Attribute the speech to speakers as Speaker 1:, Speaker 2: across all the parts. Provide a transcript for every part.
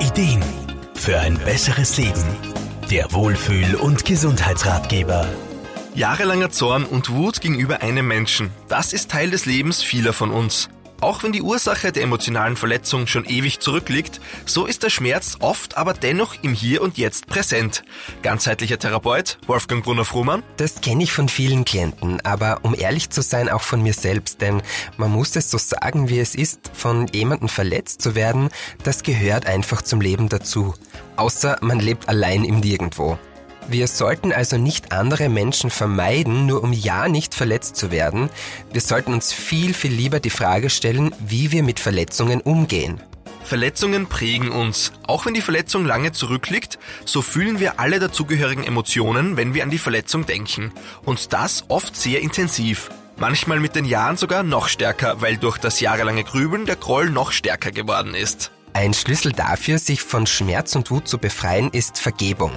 Speaker 1: Ideen für ein besseres Leben. Der Wohlfühl- und Gesundheitsratgeber.
Speaker 2: Jahrelanger Zorn und Wut gegenüber einem Menschen, das ist Teil des Lebens vieler von uns. Auch wenn die Ursache der emotionalen Verletzung schon ewig zurückliegt, so ist der Schmerz oft aber dennoch im Hier und Jetzt präsent. Ganzheitlicher Therapeut Wolfgang Brunner-Frumann.
Speaker 3: Das kenne ich von vielen Klienten, aber um ehrlich zu sein, auch von mir selbst, denn man muss es so sagen, wie es ist, von jemandem verletzt zu werden, das gehört einfach zum Leben dazu. Außer man lebt allein im Nirgendwo. Wir sollten also nicht andere Menschen vermeiden, nur um ja nicht verletzt zu werden. Wir sollten uns viel, viel lieber die Frage stellen, wie wir mit Verletzungen umgehen.
Speaker 2: Verletzungen prägen uns. Auch wenn die Verletzung lange zurückliegt, so fühlen wir alle dazugehörigen Emotionen, wenn wir an die Verletzung denken. Und das oft sehr intensiv. Manchmal mit den Jahren sogar noch stärker, weil durch das jahrelange Grübeln der Groll noch stärker geworden ist.
Speaker 3: Ein Schlüssel dafür, sich von Schmerz und Wut zu befreien, ist Vergebung.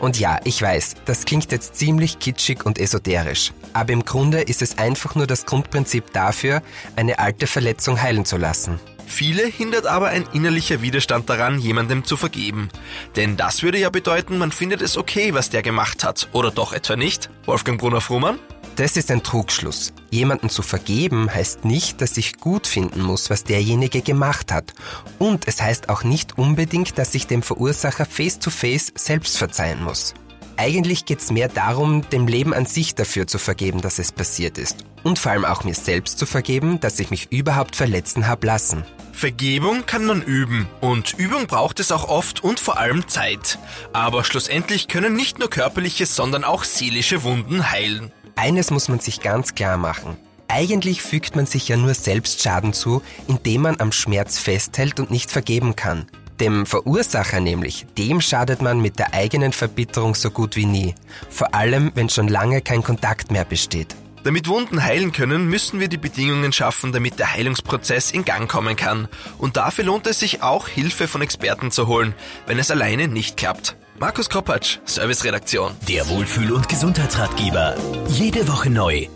Speaker 3: Und ja, ich weiß, das klingt jetzt ziemlich kitschig und esoterisch, aber im Grunde ist es einfach nur das Grundprinzip dafür, eine alte Verletzung heilen zu lassen.
Speaker 2: Viele hindert aber ein innerlicher Widerstand daran, jemandem zu vergeben. Denn das würde ja bedeuten, man findet es okay, was der gemacht hat. Oder doch etwa nicht? Wolfgang Brunner-Frumann?
Speaker 3: Das ist ein Trugschluss. Jemanden zu vergeben heißt nicht, dass ich gut finden muss, was derjenige gemacht hat. Und es heißt auch nicht unbedingt, dass ich dem Verursacher face-to-face -face selbst verzeihen muss. Eigentlich geht es mehr darum, dem Leben an sich dafür zu vergeben, dass es passiert ist. Und vor allem auch mir selbst zu vergeben, dass ich mich überhaupt verletzen habe lassen.
Speaker 2: Vergebung kann man üben und Übung braucht es auch oft und vor allem Zeit. Aber schlussendlich können nicht nur körperliche, sondern auch seelische Wunden heilen.
Speaker 3: Eines muss man sich ganz klar machen. Eigentlich fügt man sich ja nur selbst Schaden zu, indem man am Schmerz festhält und nicht vergeben kann. Dem Verursacher nämlich, dem schadet man mit der eigenen Verbitterung so gut wie nie. Vor allem, wenn schon lange kein Kontakt mehr besteht.
Speaker 2: Damit Wunden heilen können, müssen wir die Bedingungen schaffen, damit der Heilungsprozess in Gang kommen kann. Und dafür lohnt es sich auch, Hilfe von Experten zu holen, wenn es alleine nicht klappt. Markus Kropatsch, Serviceredaktion.
Speaker 1: Der Wohlfühl- und Gesundheitsratgeber. Jede Woche neu